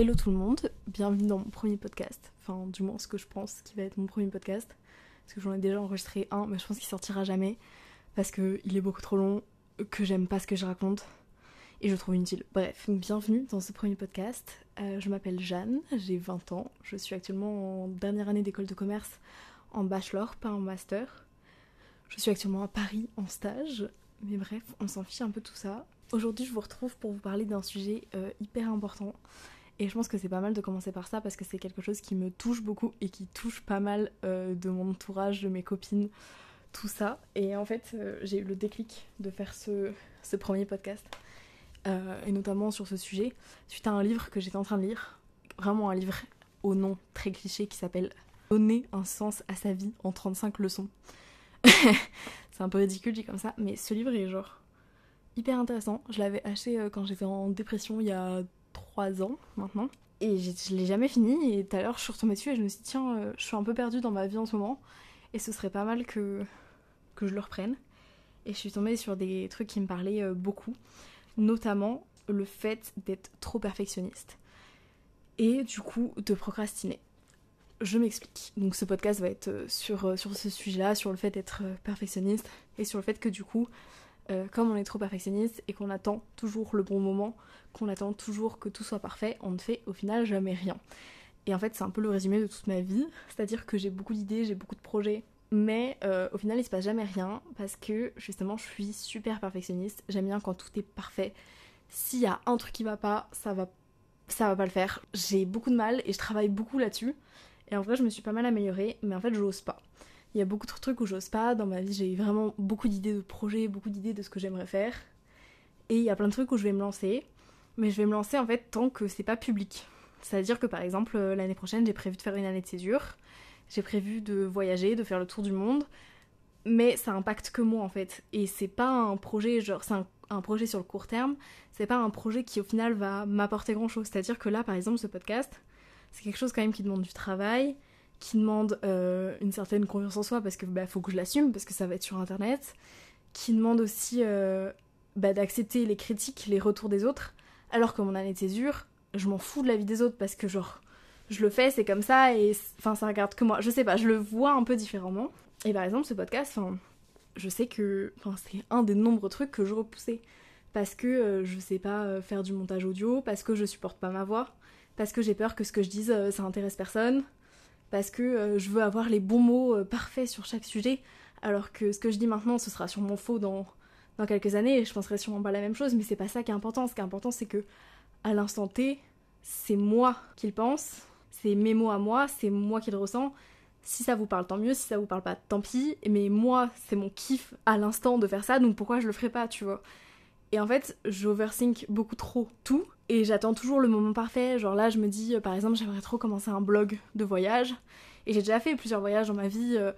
Hello tout le monde, bienvenue dans mon premier podcast, enfin du moins ce que je pense qui va être mon premier podcast, parce que j'en ai déjà enregistré un, mais je pense qu'il sortira jamais, parce qu'il est beaucoup trop long, que j'aime pas ce que je raconte, et je trouve inutile. Bref, bienvenue dans ce premier podcast, Euh, je m'appelle Jeanne, j'ai 20 ans, je suis actuellement en dernière année d'école de commerce, en bachelor, pas en master. Je suis actuellement à Paris en stage, mais bref, on s'en fiche un peu tout ça. Aujourd'hui, je vous retrouve pour vous parler d'un sujet euh, hyper important. Et je pense que c'est pas mal de commencer par ça parce que c'est quelque chose qui me touche beaucoup et qui touche pas mal euh, de mon entourage, de mes copines, tout ça. Et en fait, euh, j'ai eu le déclic de faire ce, ce premier podcast. Euh, et notamment sur ce sujet, suite à un livre que j'étais en train de lire. Vraiment un livre au nom très cliché qui s'appelle Donner un sens à sa vie en 35 leçons. c'est un peu ridicule dit comme ça, mais ce livre est genre hyper intéressant. Je l'avais acheté quand j'étais en dépression il y a 3 ans maintenant. Et je l'ai jamais fini. Et tout à l'heure, je suis retombée dessus et je me suis dit, tiens, euh, je suis un peu perdue dans ma vie en ce moment. Et ce serait pas mal que, que je le reprenne. Et je suis tombée sur des trucs qui me parlaient euh, beaucoup. Notamment le fait d'être trop perfectionniste. Et du coup, de procrastiner. Je m'explique. Donc ce podcast va être euh, sur, sur ce sujet-là, sur le fait d'être perfectionniste. Et sur le fait que du coup, euh, comme on est trop perfectionniste et qu'on attend toujours le bon moment, qu'on attend toujours que tout soit parfait, on ne fait au final jamais rien. Et en fait, c'est un peu le résumé de toute ma vie, c'est-à-dire que j'ai beaucoup d'idées, j'ai beaucoup de projets, mais euh, au final, il se passe jamais rien parce que justement, je suis super perfectionniste. J'aime bien quand tout est parfait. S'il y a un truc qui va pas, ça va, ça va pas le faire. J'ai beaucoup de mal et je travaille beaucoup là-dessus. Et en vrai, je me suis pas mal améliorée, mais en fait, je n'ose pas. Il y a beaucoup de trucs où j'ose pas. Dans ma vie, j'ai vraiment beaucoup d'idées de projets, beaucoup d'idées de ce que j'aimerais faire. Et il y a plein de trucs où je vais me lancer. Mais je vais me lancer en fait tant que c'est pas public. C'est-à-dire que par exemple, euh, l'année prochaine, j'ai prévu de faire une année de césure. J'ai prévu de voyager, de faire le tour du monde. Mais ça impacte que moi en fait. Et c'est pas un projet, genre, c'est un, un projet sur le court terme. C'est pas un projet qui au final va m'apporter grand chose. C'est-à-dire que là, par exemple, ce podcast, c'est quelque chose quand même qui demande du travail, qui demande euh, une certaine confiance en soi parce que bah, faut que je l'assume parce que ça va être sur internet, qui demande aussi euh, bah, d'accepter les critiques, les retours des autres, alors que mon année de césure, je m'en fous de la vie des autres parce que genre je le fais, c'est comme ça et enfin ça regarde que moi, je sais pas, je le vois un peu différemment. Et par exemple ce podcast, je sais que c'est un des nombreux trucs que je repoussais parce que euh, je sais pas euh, faire du montage audio, parce que je supporte pas ma voix, parce que j'ai peur que ce que je dise ça intéresse personne, parce que euh, je veux avoir les bons mots euh, parfaits sur chaque sujet, alors que ce que je dis maintenant ce sera sûrement faux dans, dans quelques années et je penserai sûrement pas la même chose, mais c'est pas ça qui est important. Ce qui est important c'est que à l'instant T, c'est moi qui le pense, c'est mes mots à moi, c'est moi qui le ressens. Si ça vous parle, tant mieux. Si ça vous parle pas, tant pis. Mais moi, c'est mon kiff à l'instant de faire ça, donc pourquoi je le ferais pas, tu vois? Et en fait, j'overthink beaucoup trop tout, et j'attends toujours le moment parfait. Genre là, je me dis, euh, par exemple, j'aimerais trop commencer un blog de voyage, et j'ai déjà fait plusieurs voyages dans ma vie. euh,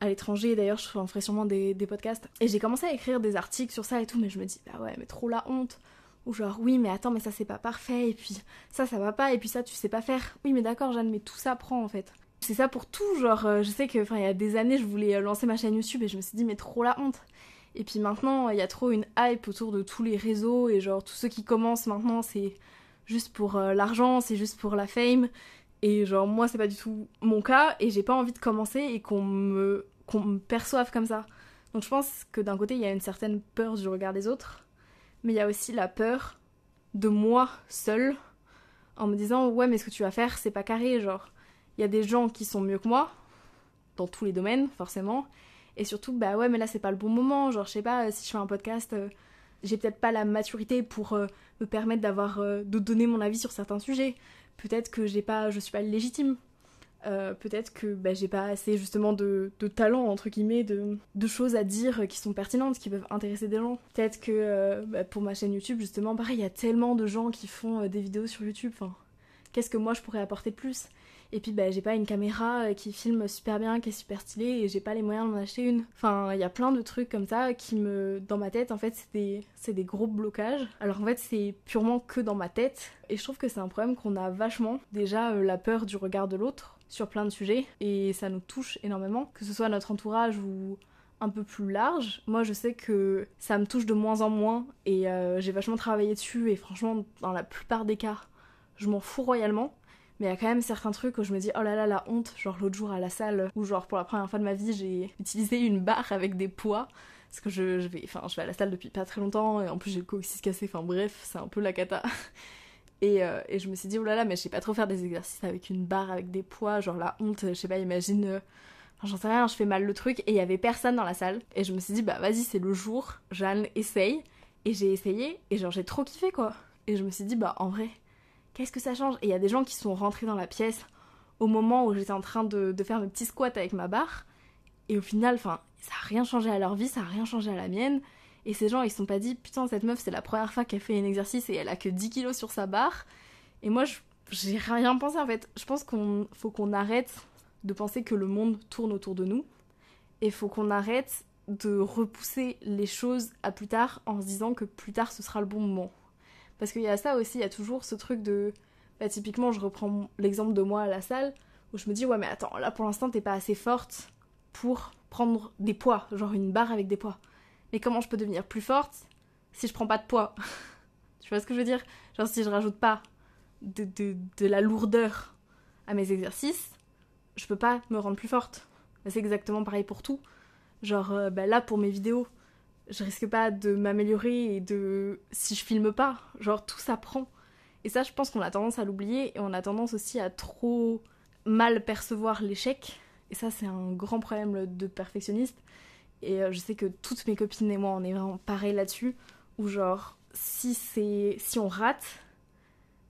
à l'étranger, d'ailleurs, je en ferai sûrement des, podcasts. Et j'ai commencé à écrire des articles sur ça et tout, mais je me dis, bah ouais, mais trop la honte. Ou genre, oui, mais attends, mais ça c'est pas parfait, et puis ça, ça va pas, et puis ça, tu sais pas faire. Oui, mais d'accord, Jeanne, mais tout ça prend en fait. C'est ça pour tout, genre, euh, je sais que, enfin, il y a des années, je voulais lancer ma chaîne YouTube et je me suis dit, mais trop la honte. Et puis maintenant, il y a trop une hype autour de tous les réseaux, et genre, tous ceux qui commencent maintenant, c'est juste pour euh, l'argent, c'est juste pour la fame. Et genre, moi, c'est pas du tout mon cas, et j'ai pas envie de commencer et qu'on me, qu'on me perçoive comme ça. Donc je pense que d'un côté, il y a une certaine peur du regard des autres, mais il y a aussi la peur de moi seule, en me disant, ouais, mais ce que tu vas faire, c'est pas carré, genre, il y a des gens qui sont mieux que moi, dans tous les domaines, forcément, et surtout, bah ouais, mais là, c'est pas le bon moment, genre, je sais pas, si je fais un podcast, euh, j'ai peut-être pas la maturité pour euh, me permettre d'avoir, euh, de donner mon avis sur certains sujets. Peut-être que j'ai pas, je suis pas légitime. Euh, peut-être que bah, j'ai pas assez justement de, talent entre guillemets de, de choses à dire qui sont pertinentes qui peuvent intéresser des gens peut-être que euh, bah, pour ma chaîne YouTube justement pareil il y a tellement de gens qui font euh, des vidéos sur YouTube qu'est-ce que moi je pourrais apporter de plus? Et puis bah, j'ai pas une caméra euh, qui filme super bien qui est super stylée et j'ai pas les moyens d'en acheter une enfin il y a plein de trucs comme ça qui me dans ma tête en fait c'est des, des gros blocages alors en fait c'est purement que dans ma tête et je trouve que c'est un problème qu'on a vachement déjà euh, la peur du regard de l'autre sur plein de sujets et ça nous touche énormément, que ce soit notre entourage ou un peu plus large. Moi, je sais que ça me touche de moins en moins et euh, j'ai vachement travaillé dessus et franchement, dans la plupart des cas, je m'en fous royalement. Mais il y a quand même certains trucs où je me dis, oh là là, la honte. Genre l'autre jour à la salle, où genre pour la première fois de ma vie, j'ai utilisé une barre avec des poids. Parce que je, je, vais, enfin, je vais à la salle depuis pas très longtemps, et en plus j'ai le coccyx cassé, enfin bref, c'est un peu la cata. Et, euh, et, je me suis dit, oh là là, mais je sais pas trop faire des exercices avec une barre, avec des poids, genre la honte, je sais pas, imagine, euh, j'en sais rien, je fais mal le truc, et il y avait personne dans la salle. Et je me suis dit, bah vas-y, c'est le jour, Jeanne, essaye. Et j'ai essayé, et genre j'ai trop kiffé quoi. Et je me suis dit, bah en vrai, qu'est-ce que ça change? Et il y a des gens qui sont rentrés dans la pièce au moment où j'étais en train de, faire mes petits squats avec ma barre, et au final, ça a rien changé à leur vie, ça a rien changé à la mienne. Et ces gens, ils se sont pas dit, putain, cette meuf, c'est la première fois qu'elle fait un exercice et elle a que 10 kilos sur sa barre. Et moi, j'ai rien pensé en fait. Je pense qu'on faut qu'on arrête de penser que le monde tourne autour de nous. Et faut qu'on arrête de repousser les choses à plus tard en se disant que plus tard ce sera le bon moment. Parce qu'il y a ça aussi, il y a toujours ce truc de. Bah, typiquement, je reprends l'exemple de moi à la salle où je me dis, ouais, mais attends, là pour l'instant, t'es pas assez forte pour prendre des poids, genre une barre avec des poids. Mais comment je peux devenir plus forte si je prends pas de poids? Tu vois ce que je veux dire? Genre si je rajoute pas de, de, de, la lourdeur à mes exercices, je peux pas me rendre plus forte. C'est exactement pareil pour tout. Genre euh, bah là pour mes vidéos, je risque pas de m'améliorer et de si je filme pas. Genre tout s'apprend. Et ça je pense qu'on a tendance à l'oublier et on a tendance aussi à trop mal percevoir l'échec. Et ça c'est un grand problème de perfectionniste et euh, je sais que toutes mes copines et moi, on est vraiment pareil là-dessus. Où genre, si, c'est si on rate,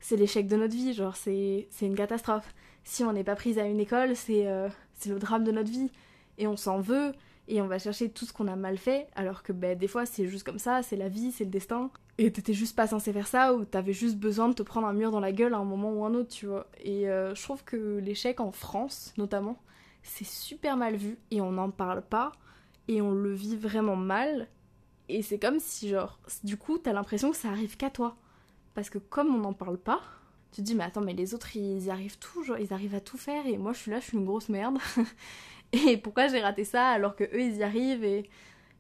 c'est l'échec de notre vie. Genre, c'est une catastrophe. Si on n'est pas prise à une école, euh, c'est le drame de notre vie. Et on s'en veut. Et on va chercher tout ce qu'on a mal fait. Alors que ben, des fois, c'est juste comme ça. C'est la vie, c'est le destin. Et t'étais juste pas censé faire ça. Ou t'avais juste besoin de te prendre un mur dans la gueule à un moment ou un autre, tu vois. Et euh, je trouve que l'échec en France, notamment, c'est super mal vu. Et on n'en parle pas et on le vit vraiment mal. Et c'est comme si, genre, du coup, t'as l'impression que ça arrive qu'à toi. Parce que comme on n'en parle pas, tu te dis, mais attends, mais les autres, ils y arrivent tout, ils arrivent à tout faire, et moi, je suis là, je suis une grosse merde. et pourquoi j'ai raté ça alors que eux, ils y arrivent Et,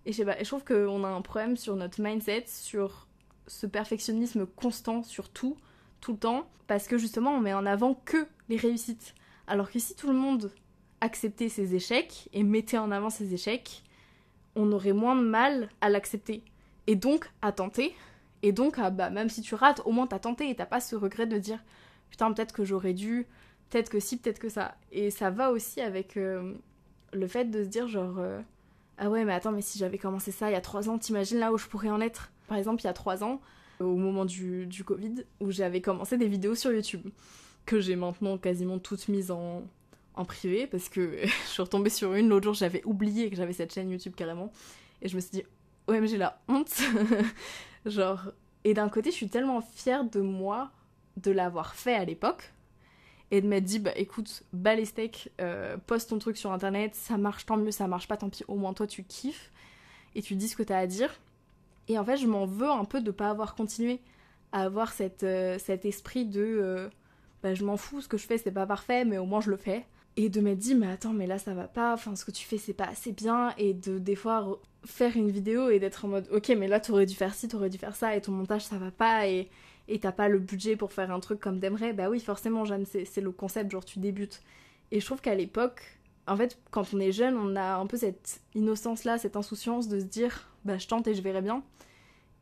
je sais pas, et je trouve qu'on a un problème sur notre mindset, sur ce perfectionnisme constant sur tout, tout le temps, parce que justement, on met en avant que les réussites. Alors que si tout le monde acceptait ses échecs et mettait en avant ses échecs, on aurait moins de mal à l'accepter. Et donc à tenter. Et donc, bah, même si tu rates, au moins t'as tenté et t'as pas ce regret de dire putain, peut-être que j'aurais dû, peut-être que si, peut-être que ça. Et ça va aussi avec euh, le fait de se dire genre euh, ah ouais, mais attends, mais si j'avais commencé ça il y a trois ans, t'imagines là où je pourrais en être? Par exemple, il y a trois ans, au moment du, du Covid, où j'avais commencé des vidéos sur YouTube, que j'ai maintenant quasiment toutes mises en, en privé parce que je suis retombée sur une. L'autre jour, j'avais oublié que j'avais cette chaîne YouTube carrément. Et je me suis dit, j'ai la honte. Genre, et d'un côté, je suis tellement fière de moi de l'avoir fait à l'époque et de m'être dit, bah écoute, bas les steaks, euh, poste ton truc sur internet, ça marche tant mieux, ça marche pas tant pis, au moins toi tu kiffes et tu dis ce que t'as à dire. Et en fait, je m'en veux un peu de pas avoir continué à avoir cette, euh, cet esprit de euh, bah je m'en fous, ce que je fais c'est pas parfait, mais au moins je le fais et de m'être dit mais attends mais là ça va pas enfin ce que tu fais c'est pas assez bien et de des fois faire une vidéo et d'être en mode ok mais là t'aurais dû faire ci t'aurais dû faire ça et ton montage ça va pas et et t'as pas le budget pour faire un truc comme t'aimerais bah oui forcément Jeanne c'est le concept genre tu débutes et je trouve qu'à l'époque en fait quand on est jeune on a un peu cette innocence là cette insouciance de se dire bah je tente et je verrai bien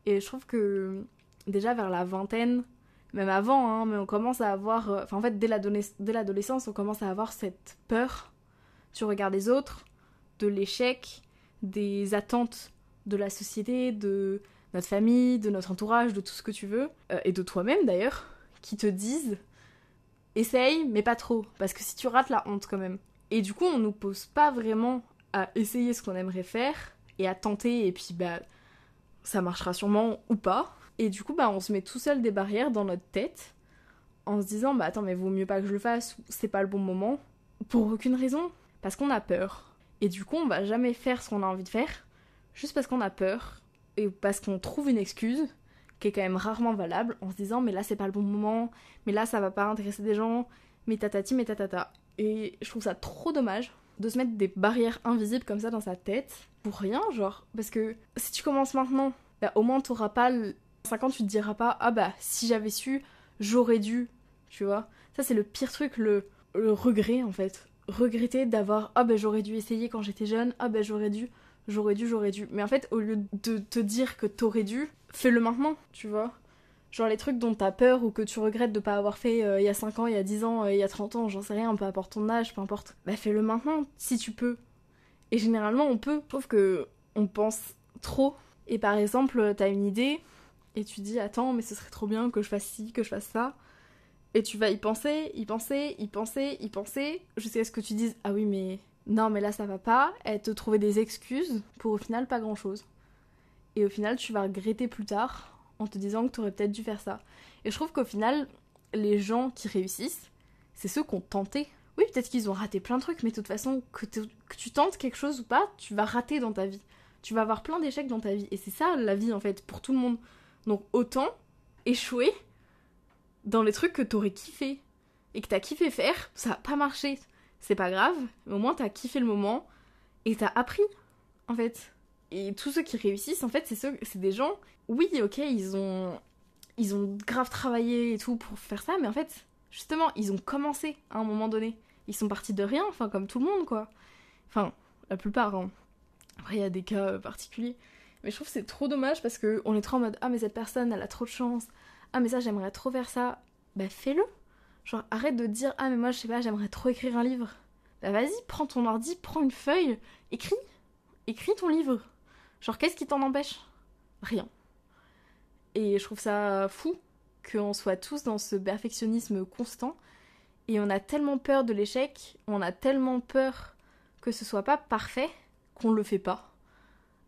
et je trouve que déjà vers la vingtaine même avant, hein, mais on commence à avoir. Euh, enfin, en fait, dès l'adolescence, on commence à avoir cette peur du regard des autres, de l'échec, des attentes de la société, de notre famille, de notre entourage, de tout ce que tu veux, euh, et de toi-même d'ailleurs, qui te disent essaye, mais pas trop, parce que si tu rates la honte quand même. Et du coup, on nous pose pas vraiment à essayer ce qu'on aimerait faire et à tenter, et puis bah ça marchera sûrement ou pas. Et du coup, bah, on se met tout seul des barrières dans notre tête en se disant, bah attends, mais vaut mieux pas que je le fasse, c'est pas le bon moment. Pour aucune raison. Parce qu'on a peur. Et du coup, on va jamais faire ce qu'on a envie de faire, juste parce qu'on a peur, et parce qu'on trouve une excuse, qui est quand même rarement valable, en se disant, mais là c'est pas le bon moment, mais là ça va pas intéresser des gens, mais tatati, mais tatata. Et je trouve ça trop dommage de se mettre des barrières invisibles comme ça dans sa tête, pour rien, genre. Parce que si tu commences maintenant, bah, au moins t'auras pas 5 ans, tu te diras pas, ah bah, si j'avais su, j'aurais dû tu vois. Ça, c'est le pire truc, le, le regret en fait. Regretter d'avoir ah ben j'aurais dû essayer quand j'étais jeune, ah ben j'aurais dû, j'aurais dû, j'aurais dû. Mais en fait, au lieu de te dire que t'aurais dû, fais-le maintenant, tu vois. Genre les trucs dont t'as peur ou que tu regrettes de pas avoir fait euh, il y a 5 ans, il y a 10 ans, euh, il y a 30 ans, j'en sais rien, peu importe ton âge, peu importe. Bah fais-le maintenant, si tu peux. Et généralement on peut, sauf que on pense trop. Et par exemple, t'as une idée, et tu dis attends, mais ce serait trop bien que je fasse ci, que je fasse ça. Et tu vas y penser, y penser, y penser, y penser, jusqu'à ce que tu dises ah oui mais non mais là ça va pas, et te trouver des excuses pour au final pas grand chose. Et au final tu vas regretter plus tard en te disant que tu aurais peut-être dû faire ça. Et je trouve qu'au final, les gens qui réussissent, c'est ceux qui ont tenté. Oui, peut-être qu'ils ont raté plein de trucs, mais de toute façon, que, que, tu tentes quelque chose ou pas, tu vas rater dans ta vie. Tu vas avoir plein d'échecs dans ta vie. Et c'est ça la vie, en fait, pour tout le monde. Donc autant échouer dans les trucs que t'aurais kiffé. Et que t'as kiffé faire, ça a pas marché. C'est pas grave, mais au moins t'as kiffé le moment et t'as appris, en fait. Et tous ceux qui réussissent, en fait, c'est ceux, c'est des gens. Oui, ok, ils ont, ils ont grave travaillé et tout pour faire ça, mais en fait, justement, ils ont commencé à un moment donné. Ils sont partis de rien, enfin comme tout le monde, quoi. Enfin, la plupart. Hein. Après, il y a des cas euh, particuliers. Mais je trouve que c'est trop dommage parce que on est trop en mode ah mais cette personne elle a trop de chance. Ah mais ça j'aimerais trop faire ça. Bah fais-le. Genre arrête de dire ah mais moi je sais pas j'aimerais trop écrire un livre. Bah vas-y prends ton ordi, prends une feuille, écris, écris ton livre. Genre, qu'est-ce qui t'en empêche? Rien. Et je trouve ça fou qu'on soit tous dans ce perfectionnisme constant. Et on a tellement peur de l'échec, on a tellement peur que ce soit pas parfait qu'on le fait pas.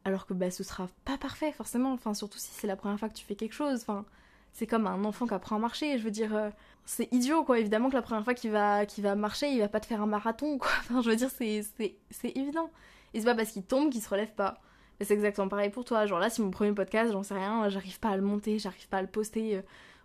Alors que bah ce sera pas parfait forcément, enfin surtout si c'est la première fois que tu fais quelque chose, enfin c'est comme un enfant qui apprend à marcher, je veux dire euh, c'est idiot quoi, évidemment que la première fois qu'il va va marcher, il va pas te faire un marathon quoi. Enfin je veux dire c'est évident. Et c'est pas parce qu'il tombe qu'il se relève pas c'est exactement pareil pour toi. Genre là, c'est mon premier podcast, j'en sais rien, j'arrive pas à le monter, j'arrive pas à le poster, euh,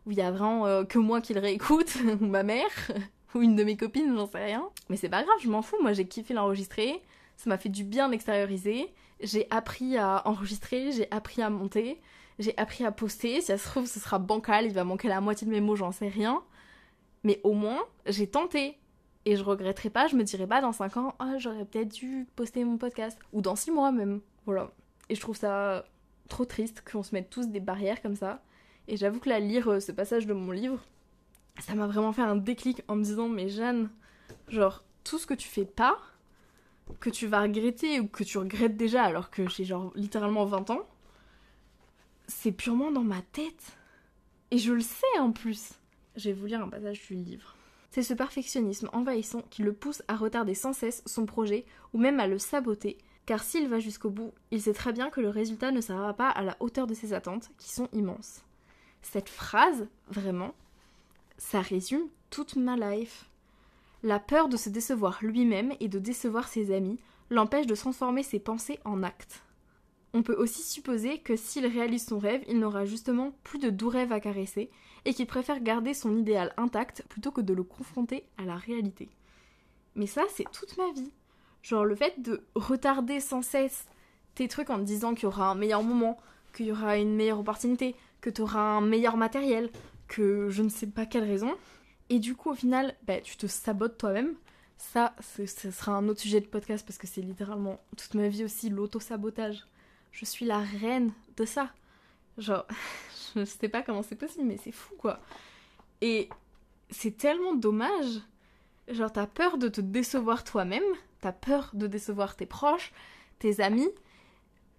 où il y a vraiment euh, que moi qui le réécoute, ou ma mère, ou une de mes copines, j'en sais rien. Mais c'est pas grave, je m'en fous, moi j'ai kiffé l'enregistrer, ça m'a fait du bien d'extérioriser, j'ai appris à enregistrer, j'ai appris à monter, j'ai appris à poster, si ça se trouve ce sera bancal, il va manquer la moitié de mes mots, j'en sais rien. Mais au moins, j'ai tenté. Et je regretterai pas, je me dirai pas dans 5 ans, oh, j'aurais peut-être dû poster mon podcast. Ou dans 6 mois même. Voilà. Et je trouve ça trop triste qu'on se mette tous des barrières comme ça. Et j'avoue que là, lire euh, ce passage de mon livre, ça m'a vraiment fait un déclic en me disant, mais Jeanne, genre, tout ce que tu fais pas, que tu vas regretter ou que tu regrettes déjà alors que j'ai genre littéralement 20 ans, c'est purement dans ma tête. Et je le sais en plus. Je vais vous lire un passage du livre. C'est ce perfectionnisme envahissant qui le pousse à retarder sans cesse son projet ou même à le saboter car s'il va jusqu'au bout, il sait très bien que le résultat ne sera pas à la hauteur de ses attentes, qui sont immenses. Cette phrase, vraiment, ça résume toute ma life. La peur de se décevoir lui-même et de décevoir ses amis l'empêche de transformer ses pensées en actes. On peut aussi supposer que s'il réalise son rêve, il n'aura justement plus de doux rêves à caresser et qu'il préfère garder son idéal intact plutôt que de le confronter à la réalité. Mais ça, c'est toute ma vie. Genre le fait de retarder sans cesse tes trucs en te disant qu'il y aura un meilleur moment, qu'il y aura une meilleure opportunité, que tu auras un meilleur matériel, que je ne sais pas quelle raison. Et du coup, au final, bah, tu te sabotes toi-même. Ça, ce sera un autre sujet de podcast parce que c'est littéralement toute ma vie aussi l'auto-sabotage. Je suis la reine de ça. Genre, je sais pas comment c'est possible, mais c'est fou quoi. Et c'est tellement dommage. Genre, t'as peur de te décevoir toi-même, t'as peur de décevoir tes proches, tes amis,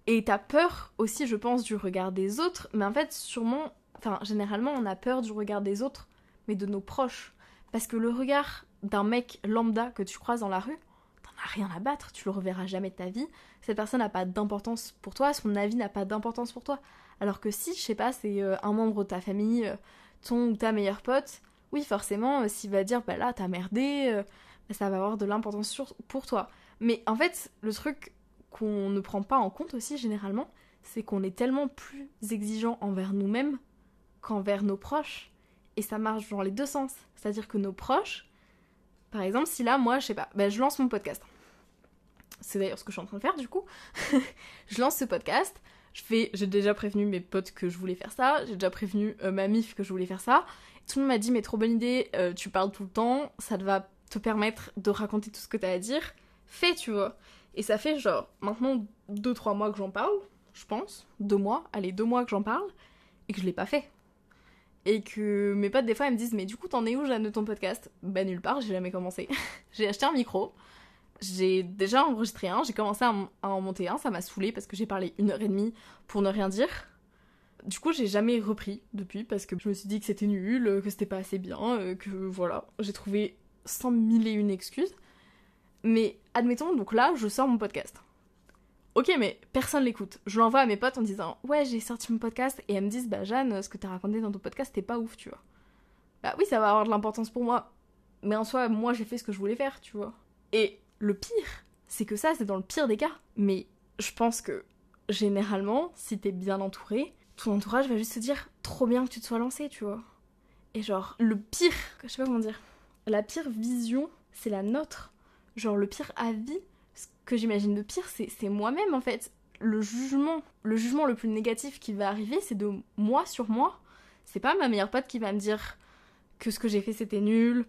et t'as peur aussi, je pense, du regard des autres, mais en fait, sûrement, enfin, généralement, on a peur du regard des autres, mais de nos proches. Parce que le regard d'un mec lambda que tu croises dans la rue, rien à battre, tu le reverras jamais de ta vie, cette personne n'a pas d'importance pour toi, son avis n'a pas d'importance pour toi. Alors que si, je sais pas, c'est euh, un membre de ta famille, euh, ton ou ta meilleure pote, oui, forcément, euh, s'il va dire, bah là, t'as merdé, ça va avoir de l'importance pour toi. Mais en fait, le truc qu'on ne prend pas en compte aussi généralement, c'est qu'on est tellement plus exigeant envers nous-mêmes qu'envers nos proches. Et ça marche dans les deux sens. C'est-à-dire que nos proches, par exemple, si là, moi, je sais pas, ben, je lance mon podcast. C'est d'ailleurs ce que je suis en train de faire du coup. je lance ce podcast. Je fais, j'ai déjà prévenu mes potes que je voulais faire ça. J'ai déjà prévenu euh, ma mif que je voulais faire ça. Tout le monde m'a dit, mais trop bonne idée, euh, tu parles tout le temps, ça va te permettre de raconter tout ce que t'as à dire. Fais, tu vois. Et ça fait genre maintenant 2-3 mois que j'en parle, je pense. Deux mois, allez, deux mois que j'en parle, et que je l'ai pas fait. Et que mes potes, des fois, elles me disent, mais du coup, t'en es où, Jeanne, de ton podcast? Bah, nulle part, j'ai jamais commencé. j'ai acheté un micro, j'ai déjà enregistré un, j'ai commencé à, en monter un, ça m'a saoulé parce que j'ai parlé une heure et demie pour ne rien dire. Du coup, j'ai jamais repris depuis parce que je me suis dit que c'était nul, que c'était pas assez bien, euh, que voilà, j'ai trouvé cent mille et une excuses. Mais admettons, donc là, je sors mon podcast. Ok, mais personne l'écoute. Je l'envoie à mes potes en disant Ouais, j'ai sorti mon podcast. Et elles me disent Bah, Jeanne, ce que t'as raconté dans ton podcast, c'était pas ouf, tu vois. Bah oui, ça va avoir de l'importance pour moi. Mais en soi, moi, j'ai fait ce que je voulais faire, tu vois. Et le pire, c'est que ça, c'est dans le pire des cas. Mais je pense que généralement, si t'es bien entouré, ton entourage va juste te dire trop bien que tu te sois lancé, tu vois. Et genre, le pire, je sais pas comment dire, la pire vision, c'est la nôtre. Genre, le pire avis, ce que j'imagine de pire, c'est moi-même en fait. Le jugement, le jugement le plus négatif qui va arriver, c'est de moi sur moi. C'est pas ma meilleure pote qui va me dire que ce que j'ai fait c'était nul,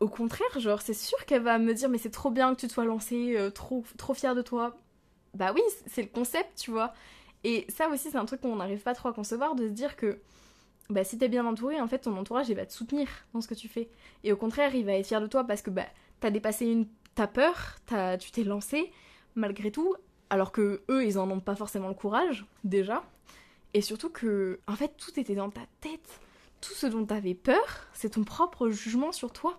au contraire, genre, c'est sûr qu'elle va me dire, mais c'est trop bien que tu te sois lancé, euh, trop, trop fière de toi. Bah oui, c'est le concept, tu vois. Et ça aussi, c'est un truc qu'on n'arrive pas trop à concevoir, de se dire que bah, si t'es bien entouré, en fait, ton entourage, il va te soutenir dans ce que tu fais. Et au contraire, il va être fier de toi parce que bah, t'as dépassé une... ta peur, as... tu t'es lancé, malgré tout, alors que eux, ils en ont pas forcément le courage, déjà. Et surtout que, en fait, tout était dans ta tête. Tout ce dont t'avais peur, c'est ton propre jugement sur toi.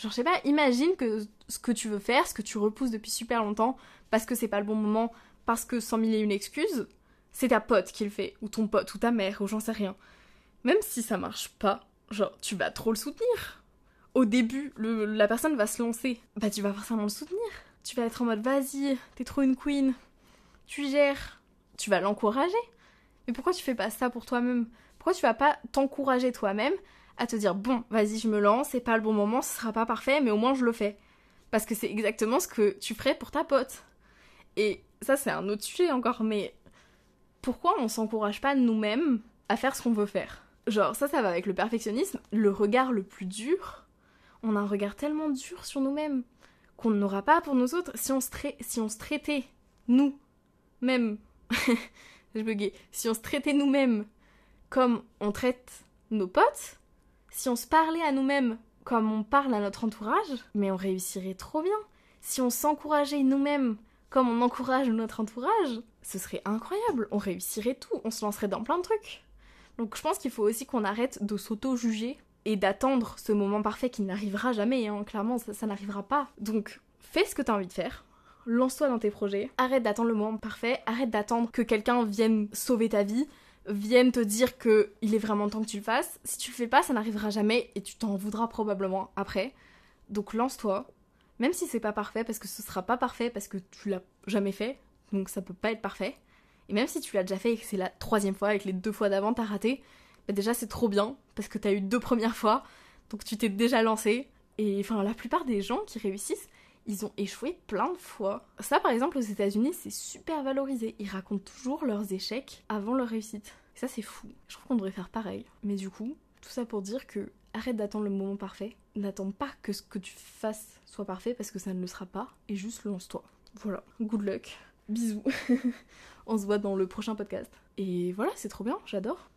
Genre, je sais pas, imagine que ce que tu veux faire, ce que tu repousses depuis super longtemps, parce que c'est pas le bon moment, parce que sans mille et une excuses, c'est ta pote qui le fait, ou ton pote, ou ta mère, ou j'en sais rien. Même si ça marche pas, genre, tu vas trop le soutenir. Au début, la personne va se lancer, bah tu vas forcément le soutenir. Tu vas être en mode, vas-y, t'es trop une queen, tu gères, tu vas l'encourager. Mais pourquoi tu fais pas ça pour toi-même? Pourquoi tu vas pas t'encourager toi-même à te dire bon, vas-y, je me lance, c'est pas le bon moment, ce sera pas parfait, mais au moins je le fais. Parce que c'est exactement ce que tu ferais pour ta pote. Et ça, c'est un autre sujet encore, mais pourquoi on s'encourage pas nous-mêmes à faire ce qu'on veut faire? Genre, ça, ça va avec le perfectionnisme, le regard le plus dur. On a un regard tellement dur sur nous-mêmes qu'on n'aura pas pour nous autres si on se, si on se traitait, nous, mêmes. je buguais. Si on se traitait nous-mêmes comme on traite nos potes, si on se parlait à nous-mêmes comme on parle à notre entourage, mais on réussirait trop bien. Si on s'encourageait nous-mêmes comme on encourage notre entourage, ce serait incroyable. On réussirait tout, on se lancerait dans plein de trucs. Donc je pense qu'il faut aussi qu'on arrête de s'auto-juger et d'attendre ce moment parfait qui n'arrivera jamais, hein. clairement ça, ça n'arrivera pas. Donc fais ce que tu as envie de faire, lance-toi dans tes projets, arrête d'attendre le moment parfait, arrête d'attendre que quelqu'un vienne sauver ta vie, viennent te dire que il est vraiment temps que tu le fasses. Si tu le fais pas, ça n'arrivera jamais et tu t'en voudras probablement après. Donc lance-toi, même si c'est pas parfait, parce que ce sera pas parfait, parce que tu l'as jamais fait, donc ça peut pas être parfait. Et même si tu l'as déjà fait et que c'est la troisième fois et que les deux fois d'avant t'as raté, bah déjà c'est trop bien, parce que t'as eu deux premières fois, donc tu t'es déjà lancé. Et enfin, la plupart des gens qui réussissent, ils ont échoué plein de fois. Ça, par exemple, aux États-Unis, c'est super valorisé. Ils racontent toujours leurs échecs avant leur réussite. ça, c'est fou. Je trouve qu'on devrait faire pareil. Mais du coup, tout ça pour dire que arrête d'attendre le moment parfait. N'attends pas que ce que tu fasses soit parfait parce que ça ne le sera pas. Et juste lance-toi. Voilà. Good luck. Bisous. On se voit dans le prochain podcast. Et voilà, c'est trop bien. J'adore.